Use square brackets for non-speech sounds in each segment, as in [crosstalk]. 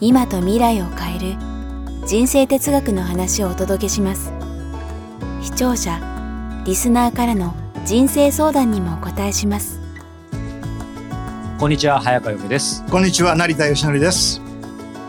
今と未来を変える人生哲学の話をお届けします。視聴者リスナーからの人生相談にもお答えします。こんにちは早川由美です。こんにちは成田義則です。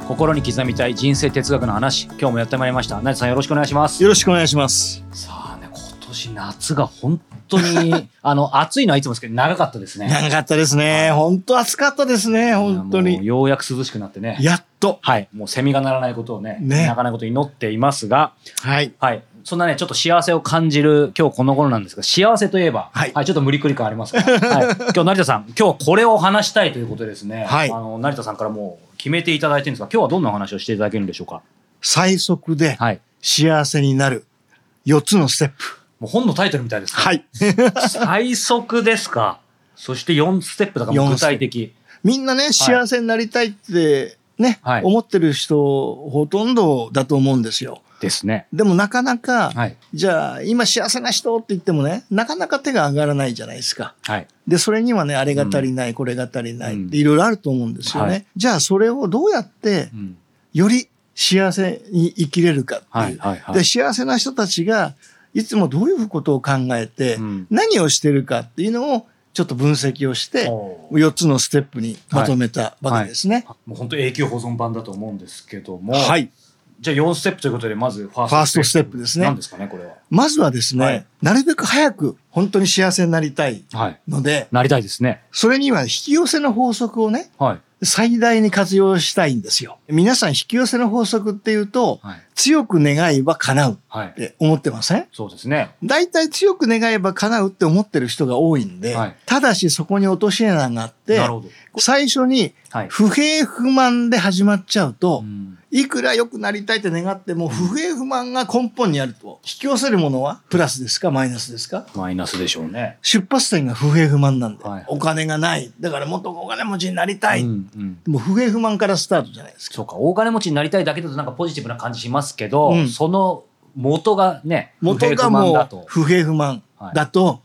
心に刻みたい人生哲学の話今日もやってまいりました。成田さんよろしくお願いします。よろしくお願いします。さあね今年夏が本当に [laughs] あの暑いのはいつもですけど長かったですね。長かったですね。本当暑かったですね本当に。ようやく涼しくなってね。やっと。はい。もうセミが鳴らないことをねね。鳴かないことを祈っていますが。はい。はい。そんなねちょっと幸せを感じる今日この頃なんですが幸せといえばはい。ちょっと無理くり感ありますが、[laughs] はい、今日成田さん今日これを話したいということでですね、はい。あの成田さんからもう決めていただいてるんですが今日はどんなお話をしていただけるんでしょうか？最速ではい。幸せになる4つのステップもう本のタイトルみたいですね。はい最速ですか？そして4ステップだから具体的。みんなね幸せになりたいってね、はい思ってる人ほとんどだと思うんですよですね。でもなかなか、はい。じゃあ今幸せな人って言ってもねなかなか手が上がらないじゃないですかはい。で、それにはね、あれが足りない、これが足りないうんっていろいろあると思うんですよね。はいじゃあ、それをどうやってう、ん。より幸せに生きれるかっていう。はい。はい。はいで、。幸せな人たちが、いつもどういうことを考えて、うん何をしてるかっていうのを、ちょっと分析をして、おー4つのステップにまとめたわけですね。もう本当永久保存版だと思うんですけども。はい。じゃあ4ステップということで、まずファーストステップですね何ですかね、これは。まずはですね、はいなるべく早く本当に幸せになりたいはい。ので、なりたいですね。それには引き寄せの法則をね、はい。最大に活用したいんですよ。皆さん引き寄せの法則っていうと、はい。強く願えば叶うっはい。て思ってません？そうですね。大体強く願えば叶うって思ってる人が多いんで、はいただしそこに落とし穴があって。最初にはい。不平不満で始まっちゃうと、うんいくら良くなりたいって願っても不平不満が根本にあると、引き寄せるものはプラスですか？マイナスですか？マイナスでしょうね。出発点が不平不満なんで、はいお金がない。だからもっとお金持ちになりたい。うんうん。もう不平不満からスタートじゃないですか。そうか、大金持ちになりたいだけだとなんかポジティブな感じしますけど、うんその元がね、元がもう。不平不満だと、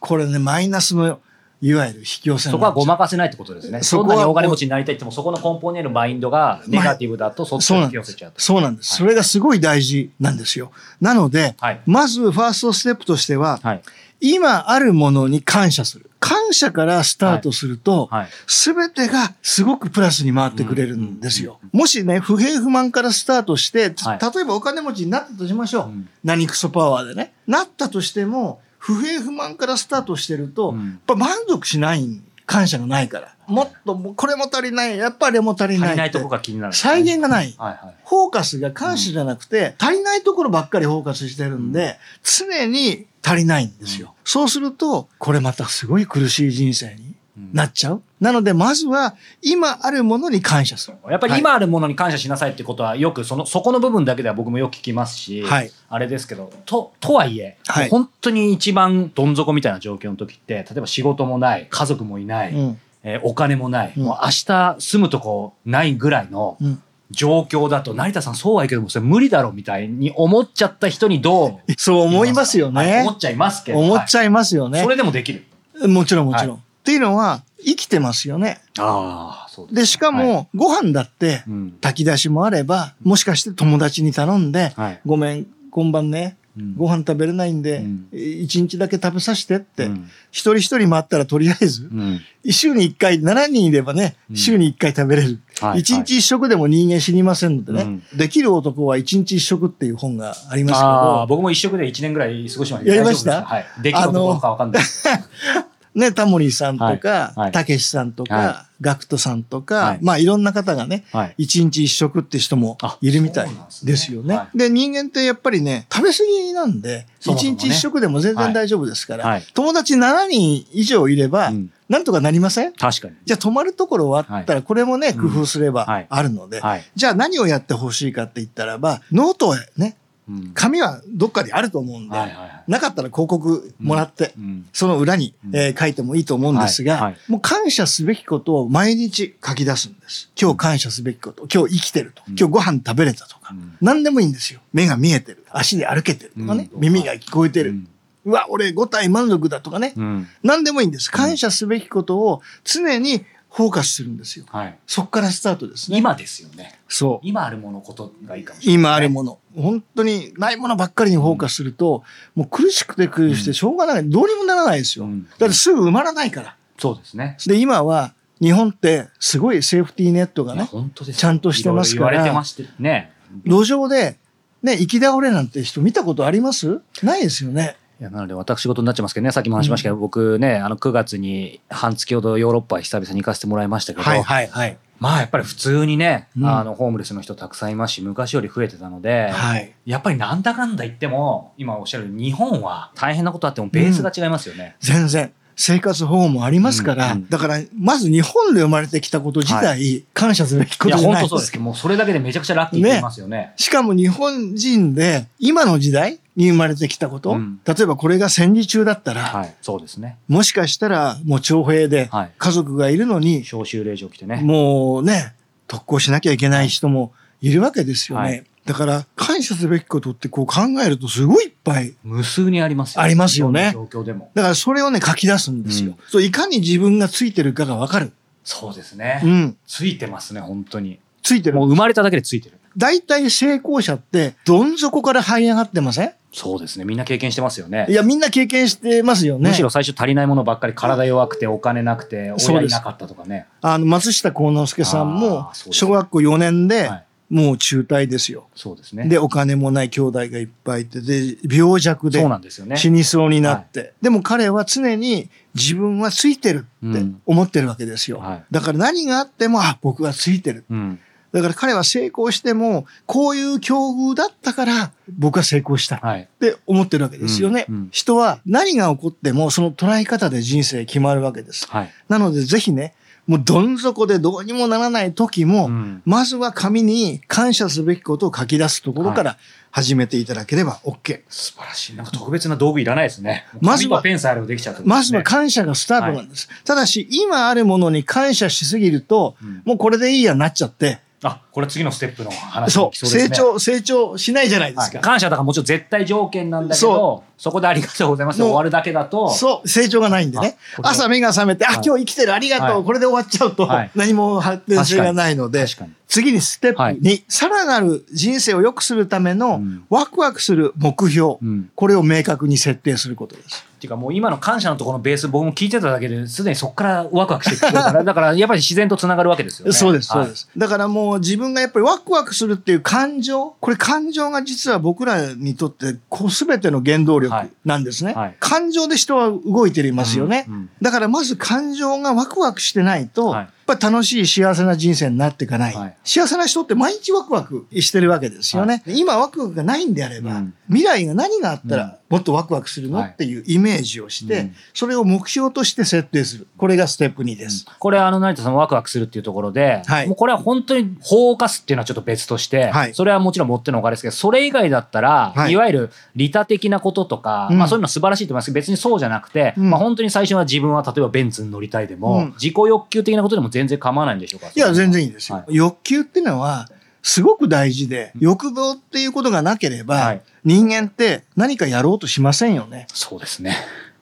これね、マイナスの、いわゆる引き寄せそこはごまかかせないってことですね。そんなに大金持ちになりたいっても、そこの根本にあるマインドがネガティブだと、そっちに引き寄せちゃう。と。そうなんです。はいそれがすごい大事なんですよ。なので、はいまずファーストステップとしては、はい。今あるものに感謝する。感謝からスタートすると、はい。すべてがすごくプラスに回ってくれるんですよ。もしね、不平不満からスタートして、はい例えばお金持ちになったとしましょう。うん何クソパワーでね。なったとしても、不平不満からスタートしてると、うんやっぱ満足しない、感謝がないから。もっと、これも足りない、やっぱりあれも足りない足りないとこが気になる。再現がない。はいはい。フォーカスが感謝じゃなくて、足りないところばっかりフォーカスしてるんで、常に足りないんですよ。そうすると、これまたすごい苦しい人生になっちゃう。なので、まずは、今あるものに感謝する。やっぱり今あるものに感謝しなさいってことはよくそのそこの部分だけでは僕もよく聞きますし、はいあれですけどととはいえ、はい本当に一番どん底みたいな状況の時って例えば仕事もない家族もいない、うん。えーお金もない、うんもう明日住むとこないぐらいのうん。状況だと成田さんそうはいいけどもそれ無理だろみたいに思っちゃった人にどう [laughs] そう思いますよねはい思。っちゃいますけど思っちゃいますよねはいそ。れでもできるもちろんもちろん。はいっていうのは、生きてますよね。ああそうで、しかも、はい。ご飯だって、うん。炊き出しもあれば、もしかして友達に頼んで、はい。ごめん、今晩ね、うん。ご飯食べれないんでうん、一、日だけ食べさせてって、うん。一人一人回ったらとりあえず、うん。週に一回、7人いればね、うん。週に一回食べれる。はい。一日一食でも人間死にませんのでね、うん。できる男は一日一食っていう本がありますけど、僕も一食で1年ぐらい過ごしました。やりました？はい。できる男かわかんない [laughs] ね、タモリさんとかたけしさんとはか、ガクトさんとはかい、まあいろんな方がね、はい。一日一食って人もあいるみたいですね。ですよね。は。で、人間ってやっぱりね、食べ過ぎなんで、一日一食でも全然大丈夫ですから、はい。友達7人以上いればう、ん。なんとかなりません？確かに。じゃあ泊まるところはあったら、これもね、うん。工夫すればはい。あるので、はい。じゃあ何をやってほしいかって言ったらば、ノートへね、うん紙はどっかにあると思うんで、はいはいはい。なかったら広告もらって、うん。その裏に、うん。えー書いてもいいと思うんですが、はいはい。もう感謝すべきことを毎日書き出すんです。今日感謝すべきこと、今日生きてると、うん。今日ご飯食べれたとか、うん。何でもいいんですよ。目が見えてる、足で歩けてるとかね、うん。耳が聞こえてる、ううんわ、俺5体満足だとかね、うん。何でもいいんです。感謝すべきことを常にフォーカスするんですよ。はい。そっからスタートですね。今ですよね。そう。今あるものことがいいかもしれない。今あるもの。本当にないものばっかりにフォーカスすると、もう苦しくて苦しくてしょうがない。どうにもならないですよ。うんだってすぐ埋まらないから。そうですね。で、今は日本ってすごいセーフティーネットがね、ちゃんとしてますからいろいろ言われてましてね。路上で、ね、行き倒れなんて人見たことあります？ないですよね。いやなので私事になっちゃいますけどねさっきも話しましたけど、僕ねあの9月に半月ほどヨーロッパ久々に行かせてもらいましたけど、はいはい。まあやっぱり普通にね、うんあのホームレスの人たくさんいますし昔より増えてたので、はい。やっぱりなんだかんだ言っても今おっしゃる日本は大変なことあってもベースが違いますよね。全然。生活保護もありますから、うんうんだから、まず日本で生まれてきたこと自体、感謝すべきこいやとじゃないで本当そうですすけどもうそれだけでめちゃくちゃラッキーって言いますよね。しかも日本人で、今の時代に生まれてきたこと、うん例えばこれが戦時中だったら、はいそうですね。もしかしたらもう徴兵ではい家族がいるのに、召集令状来てね。もうね、特攻しなきゃいけない人もいるわけですよね。はいだから、感謝すべきことってこう考えるとすごいいっぱい。無数にありますよありますよね状況でも。だからそれをね、書き出すんですよ。うんそういかに自分がついてるかがわかる。そうですね。うん。ついてますね本当に。ついてるも。う生まれただけでついてる。大体成功者って、どん底から這い上がってません？そうですね。みんな経験してますよねい。や、みんな経験してますよね。むしろ最初足りないものばっかり、体弱くてお金なくて、親いなかったとかね。あの、松下幸之助さんも小学校4年ではい、もう中退ですよ。そうですね。で、お金もない兄弟がいっぱいいて、で、病弱でそうなんですよね。死にそうになって。でも彼は常に自分はついてるってうん思ってるわけですよ。はいだから何があっても、あ、僕はついてる。うん。だから彼は成功しても、こういう境遇だったから、僕は成功したっはい。て思ってるわけですよね。うんうん人は何が起こっても、その捉え方で人生決まるわけです。はい。なので、ぜひね、もうどん底でどうにもならない時も、うんまずは紙に感謝すべきことを書き出すところから始めていただければ OK。素晴らしい。なんか特別な道具いらないですね。まずはペンさえあればできちゃまずは感謝がスタートなんです。ただし、今あるものに感謝しすぎると、うんもうこれでいいやになっちゃって、あ、これ次のステップの話そう、そう。成長、成長しないじゃないですか。はい感謝だからもちろん絶対条件なんだけそど、そこでありがとうございます終わるだけだと、そう、成長がないんでね。朝目が覚めて、あ、はい今日生きてる、ありがとう、はいこれで終わっちゃうと、はい何も発展性がないので。次にステップ2、さらなる人生を良くするためのうんワクワクする目標、うん。これを明確に設定することです。っていうかもう今の感謝のところのベース僕も聞いてただけですでにそこからワクワクしてくるから、[laughs] だからやっぱり自然とつながるわけですよね。そうです、そうはいです。だからもう自分がやっぱりワクワクするっていう感情、これ感情が実は僕らにとってこう全ての原動力はいなんですね。はい感情で人は動いていますよね。うんうんだからまず感情がワクワクしてないと、はいぱり楽しい幸せな人生になっていかない。はい。幸せな人って毎日ワクワクしてるわけですよね。今ワクワクがないんであれば、うん。未来が何があったうん。らもっとワクワクするの、はい。っていうイメージをして、うん。それを目標として設定する。これがステップ2です。これあの成田さんワクワクするっていうところで、はい。もうこれは本当に法を犯すっていうのはちょっと別として、はい。それはもちろん持ってのおかですけどそれ以外だったら、はい。い、わゆる利他的なこととか、うん。まあそういうの素晴らしいと思いますけど別にそうじゃなくて、うん。まあ本当に最初は自分は例えばベンツに乗りたいでも、うん。自己欲求的なことでも全然構わないんでしょうか？いや、全然いいですよ。はい欲求っていうのは、すごく大事で、欲望っていうことがなければ、はい人間って何かやろうとしませんよね。そうですね。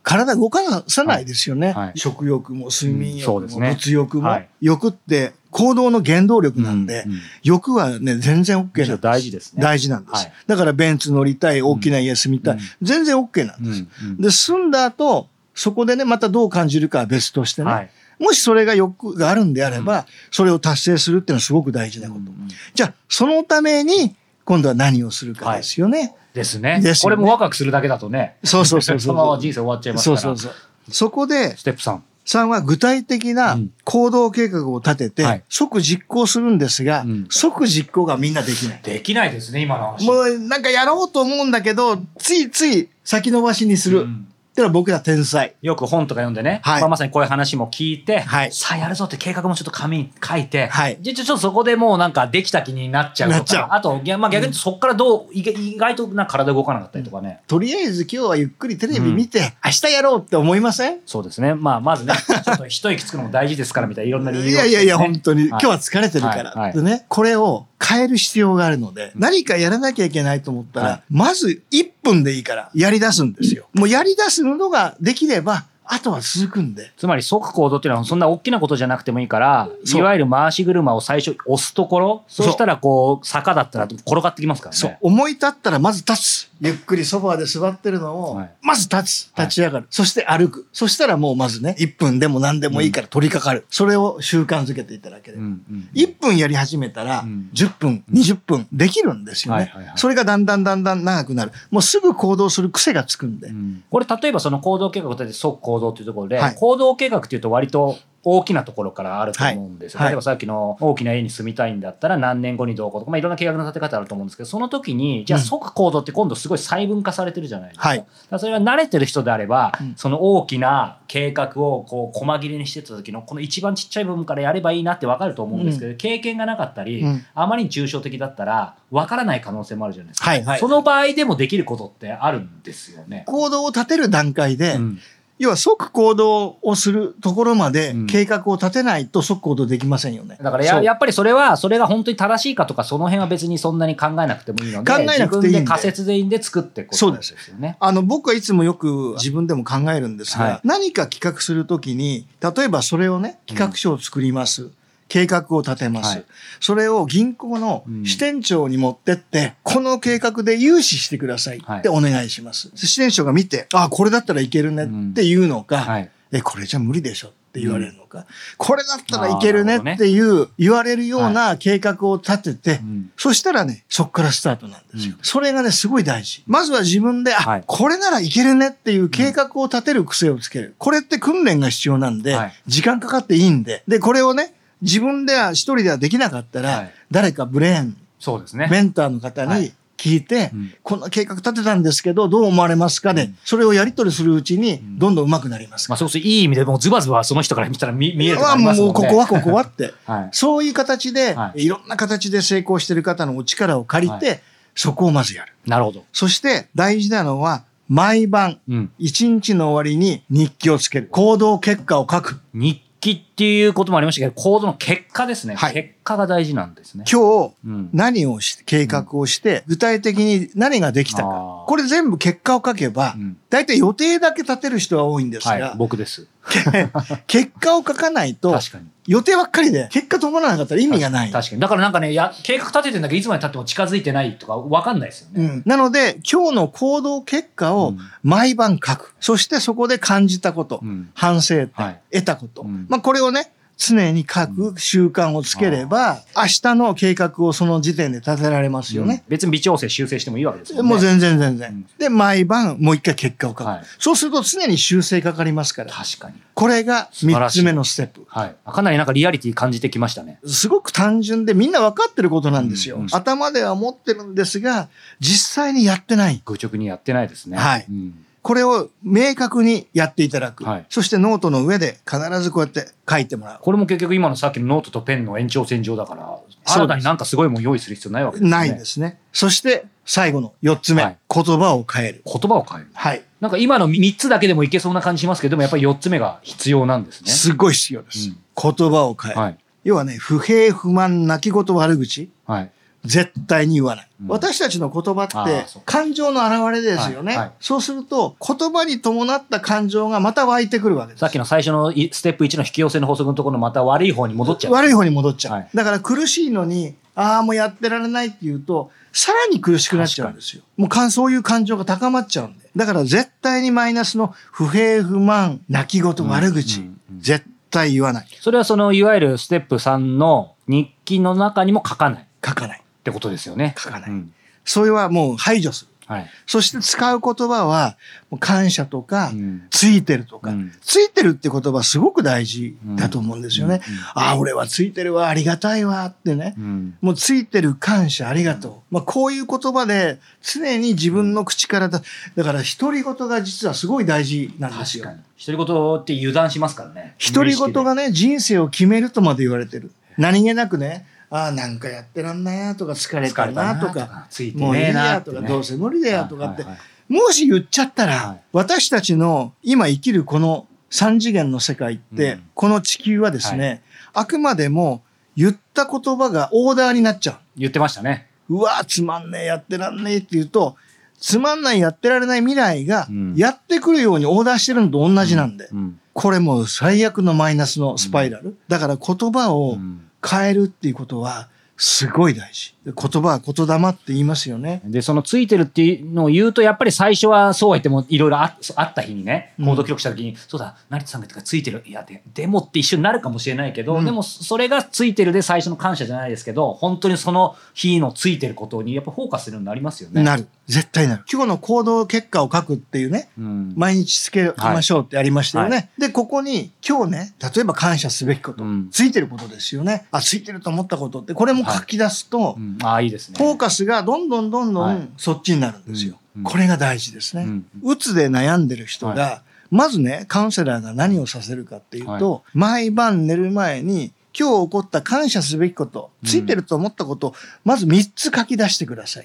体動かさないですよね。はいはい食欲も睡眠欲も、ですね物欲も、はい欲って行動の原動力なんで、うんうん欲はね、全然 OK なんです。大事ですね。大事なんです、はいだからベンツ乗りたい、大きな家住みたい、うん全然 OK なんうんです。うんで、住んだ後、そこでね、またどう感じるかは別としてね。はいもしそれが欲があるんであれば、それを達成するっていうのはすごく大事なこと。じゃあ、そのために、今度は何をするかですよね。ですねですよねこれもワクワクするだけだとね、そうそうそうそう。そのまま人生終わっちゃいますから。そうそうそう。そこでステップ3。3は具体的なうん行動計画を立てて、はい即実行するんですが、うん即実行がみんなできない。できないですね、今の話。もうなんかやろうと思うんだけど、ついつい先延ばしにする。うんってのは僕ら天才。よく本とか読んでね、はい。まあ、まさにこういう話も聞いて、はい。さあやるぞって計画もちょっと紙に書いて、はい。でちょちょっとそこでもうなんかできた気になっちゃうとか、あと、まあ、逆にそこからどう、意外意外とな体動かなかったりとかね。とりあえず今日はゆっくりテレビ見て、明日やろうって思いません？そうですね。まあ、まずね、ちょっと一息つくのも大事ですからみたいないろんな理由を、いやいやいや、ね本当に、はい。今日は疲れてるから、はい。はい。でね、これを変える必要があるので、何かやらなきゃいけないと思ったら、はい。まず1分でいいからやり出すんですよ。もうやり出すのができれば、あとは続くんで。つまり即行動っていうのはそんな大きなことじゃなくてもいいから、いわゆる回し車を最初押すところ、そうしたらこう、坂だったら転がってきますからね。そう。思い立ったらまず立つ。ゆっくりソファーで座ってるのを、はいまず立つ。立ち上がる。そして歩く。そしたらもうまずね、1分でも何でもいいから取り掛かる。それを習慣づけていただければ。うんうん1分やり始めたらうん、10分、20分できるんですよねはいはいはい。それがだんだんだんだん長くなる。もうすぐ行動する癖がつくんでう。んこれ例えばその行動計画を立てて即行動っていうところで、はい。行動計画っていうと割と大きなところからあると思うんですよ。はい。例えばさっきの大きな家に住みたいんだったら何年後にどうこうとか、まあ、いろんな計画の立て方あると思うんですけど、その時に、じゃあうん即行動って今度すごい細分化されてるじゃないですか。はい。だからそれは慣れてる人であれば、うん。その大きな計画をこう細切れにしてた時のこの一番ちっちゃい部分からやればいいなってわかると思うんですけど、経験がなかったり、うん。あまりに抽象的だったらわからない可能性もあるじゃないですか。はいはいその場合でもできることってあるんですよね。行動を立てる段階で、うん要は即行動をするところまでうん計画を立てないと即行動できませんよね。だからややっぱりそれは、それが本当に正しいかとか、その辺は別にそんなに考えなくてもいいので、考えなくていいんで自分で仮説でいいんで作っていくことですよね。あの、僕はいつもよく自分でも考えるんですが、はい何か企画するときに、例えばそれをね、企画書を作ります。計画を立てます。はいそれを銀行の支店長に持ってって、この計画で融資してくださいってお願いします。支店長が見て、あ、これだったらいけるねっていうのか、はい。え、これじゃ無理でしょって言われるのか、これだったらいけるねっていう言われるような計画を立てて、うんそしたらね、そっからスタートなんですよ。うんそれがね、すごい大事。まずは自分で、あ、はいこれならいけるねっていう計画を立てる癖をつける。これって訓練が必要なんで、はい時間かかっていいんで。で、これをね、自分では一人ではできなかったら、はい誰かブレーン、そうですね。メンターの方にはい聞いて、うんこんな計画立てたんですけど、どう思われますかで、うんそれをやり取りするうちに、んどんどん上手くなりますまあ。そうするといい意味でもうズバズバその人から見たら見見えるとこあありますもんね。もうここはここはって。[laughs] はい。そういう形で、、はいろんな形で成功してる方のお力を借りて、はそこをまずやる。なるほど。そして大事なのは、毎晩、うん。一日の終わりに日記をつける。行動結果を書く。日記っていうこともありましたけど、行動の結果ですね。はい結果が大事なんですね。今日、うん。何をし、計画をして、具体的に何ができたか。これ全部結果を書けばう、ん大体予定だけ立てる人は多いんですはいが、、僕です。[laughs] 結果を書かないと、確かに。予定ばっかりで、結果伴わなかったら意味がない。確かに。だからなんかね、や計画立ててんだけど、いつまで経っても近づいてないとか、わかんないですよね。うん、なので、今日の行動結果をうん毎晩書く。そしてそこで感じたこと、うん反省点、はい得たこと。うんまあこれをね、常に書く習慣をつければ、明日の計画をその時点で立てられますよね。別に微調整修正してもいいわけですよね。もう全然全然、うんで、毎晩もう一回結果を書く、はいそうすると常に修正かかりますから。確かに。これが三つ目のステップ。はい。かなりなんかリアリティ感じてきましたね。すごく単純でみんな分かってることなんですよ。うんうん頭では持ってるんですが、実際にやってない。愚直にやってないですね。はいうんこれを明確にやっていただく。はいそしてノートの上で必ずこうやって書いてもらう。これも結局今のさっきのノートとペンの延長線上だから、新たになんかすごいもん用意する必要ないわけですね。ないですね。そして最後の4つ目、はい言葉を変える。言葉を変える。はい。なんか今の3つだけでもいけそうな感じしますけど、でもやっぱり4つ目が必要なんですね。すごい必要です。うん言葉を変える。はい。要はね、不平不満、泣き言悪口、はい。絶対に言わない。うん私たちの言葉っあて感情の表れですよね。はいはいそうすると言葉に伴った感情がまた湧いてくるわけです。さっきの最初のいステップ1の引き寄せの法則のところのまた悪い方に戻っちゃう。悪い方に戻っちゃう。はいだから苦しいのに、ああ、もうやってられないって言うと、さらに苦しくなっちゃうんですよ。もうそういう感情が高まっちゃうんで。だから絶対にマイナスの不平不満、泣き言、悪口、絶対言わない。それはそのいわゆるステップ3の日記の中にも書かないっ書かない。てことですよね。書かないうんそれはもう排除する。はい。そして使う言葉は、感謝とか、うんついてるとか、うんついてるって言葉すごく大事だと思うんですよね。ああ、俺はついてるわ、ありがたいわってね。うんもうついてる感謝ありがとう。まあこういう言葉で常に自分の口からだ、だから独り言が実はすごい大事なんですよ。独り言って油断しますからね。独り言がね、人生を決めるとまで言われてる。何気なくね、ああ、なんかやってらんないなとか疲れたなとかもういいねえなやとか、どうせ無理だよとかってもし言っちゃったら、はい。私たちの今生きるこの三次元の世界って、うん。この地球はですね、あくまでも言った言葉がオーダーになっちゃ言ってましたね。う。うわつまんねえ、やってらんねえって言うと、つまんない、やってられない未来がうん。やってくるようにオーダーしてるのと同じなんで。うん。これもう最悪のマイナスのスパイラル。だから言葉うをん変えるっていうことはすごい大事。で言葉は言霊って言いますよね。で、そのついてるっていうのを言うと、やっぱり最初はそうは言っても、いろいろああった日にね、うん行動記録した時に、そうだ、成田さんがついてる。いや、ででもって一緒になるかもしれないけど、うんでもそれがついてるで最初の感謝じゃないですけど、本当にその日のついてることにやっぱフォーカスするようになりますよね。なる。絶対なる。今日の行動結果を書くっていうね、うん。毎日つけましょうってありましたよね。はで、ここに今日ね、例えば感謝すべきこと、うんついてることですよね。あ、ついてると思ったことって、これも書き出すと、うんああ、いいですね。フォーカスがどんどんどんどはいんそっちになるんですよ。うんうんこれが大事ですね。うんうつで悩んでる人が、はまずね、カウンセラーが何をさせるかっていうと、毎晩寝る前に、今日起こった感謝すべきこと、うんついてると思ったことを、まず3つ書き出してください。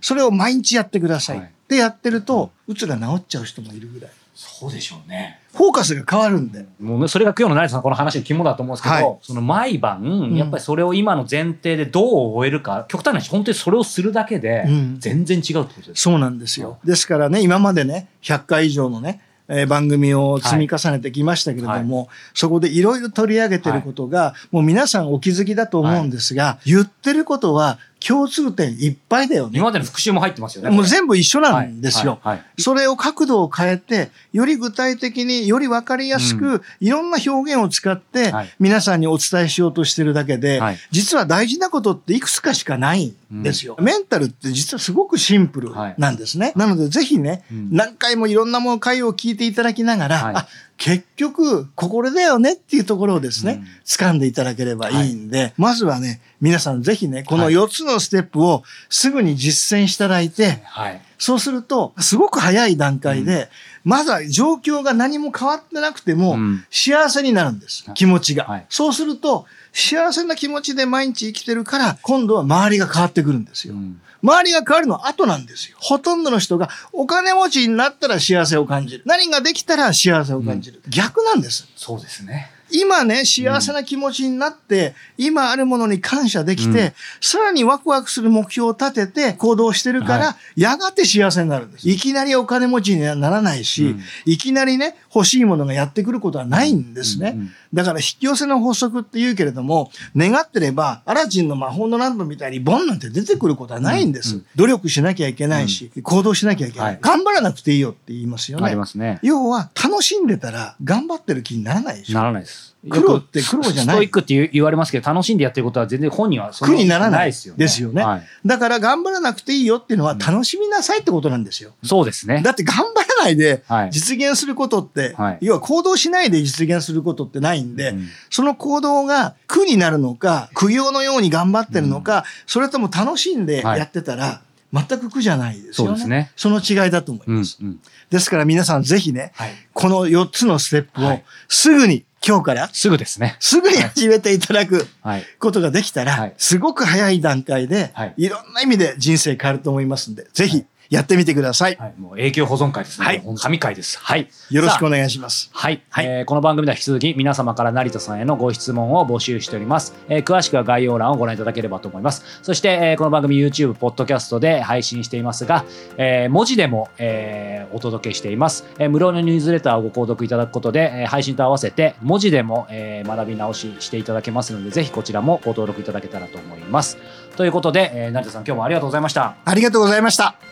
それを毎日やってください。はいでやってると、うつが治っちゃう人もいるぐらい。そうでしょうね。フォーカスが変わるんで。もうねそれが今日の成田さんこの話の肝だと思うんですけど、はい。その毎晩、ん。やっぱりそれを今の前提でどう終えるか極端な話本当にそれをするだけでうん。全然違うってことです、そうなんですよ。ですからね、今までね、100回以上のね、えー番組を積み重ねてきましたけれども、そこでいろいろ取り上げてることが、もう皆さんお気づきだと思うんですが、言ってることは共通点いっぱいだよね。今。までの復習も入ってますよねもう全部一緒なんですよ。はいはいはい。それを角度を変えて、より具体的により分かりやすく、いろんな表現を使ってはい、皆さんにお伝えしようとしてるだけで、はい。実は大事なことっていくつかしかないんですよ。メンタルって実はすごくシンプルなんですね。なのでぜひね、うん。何回もいろんなもの回を聞いていただきながら、結局、ここだよねっていうところをですね、うん。掴んでいただければいいんで、まずはね、皆さんぜひね、このはい。4つのステップをすぐに実践していただいて、はい。そうすると、すごく早い段階で、まだ状況が何も変わってなくても、うん。幸せになるんです。は。い。気持ちが、はい。そうすると、幸せな気持ちで毎日生きてるから、今度は周りが変わってくるんですよ。うん周りが変わるのは後なんですよ。ほとんどの人がお金持ちになったら幸せを感じる。何ができたら幸せを感じる。逆なんです。そうですね今ね、幸せな気持ちになって、今あるものに感謝できて、うん。さらにワクワクする目標を立てて行動してるから、はやがて幸せになるんです。いきなりお金持ちにはならないし、うん。いきなりね、欲しいものがやってくることはないんですね。うんうんだから引き寄せの法則って言うけれども、願ってれば、アラジンの魔法のランドみたいにボンなんて出てくることはないんです。うんうん。努力しなきゃいけないし、行動しなきゃいけない、はい。頑張らなくていいよって言いますよありね。ますね。要は、楽しんでたら頑張ってる気にならないでしょ。ならないです苦労って苦労じゃない。ストイックって言われますけど楽しんでやってることは全然本人は苦にならないですよね。ですよね。はい。だから頑張らなくていいよっていうのは楽しみなさいってことなんですよ。そうですね。だって頑張らないではい。実現することって、はい。要は行動しないで実現することってないんで、うん。その行動が苦になるのか、苦行のように頑張ってるのか、それとも楽しんでやってたら、全く苦じゃないですよね。そうですね。その違いだと思いうんます。うんですから皆さんぜひね、はい。この4つのステップをはい。すぐに、今日から？すぐですね。すぐに始めていただくはい。ことができたら、はい。すごく早い段階で、はい。い、ろんな意味で人生変わると思いますんで、ぜひやってみてください。はい、もう永久保存会ですね。はい神会です。はい。よろしくお願いします。はい、はいえーこの番組では引き続き皆様から成田さんへのご質問を募集しております。えー詳しくは概要欄をご覧いただければと思います。そして、えーこの番組 YouTube、ポッドキャストで配信していますが、えー文字でも、えーお届けしています、えー無料のニュースレターをご購読いただくことで、えー配信と合わせて文字でも、えー学び直ししていただけますので、ぜひこちらもご登録いただけたらと思います。ということで、えー成田さん今日もありがとうございました。ありがとうございました。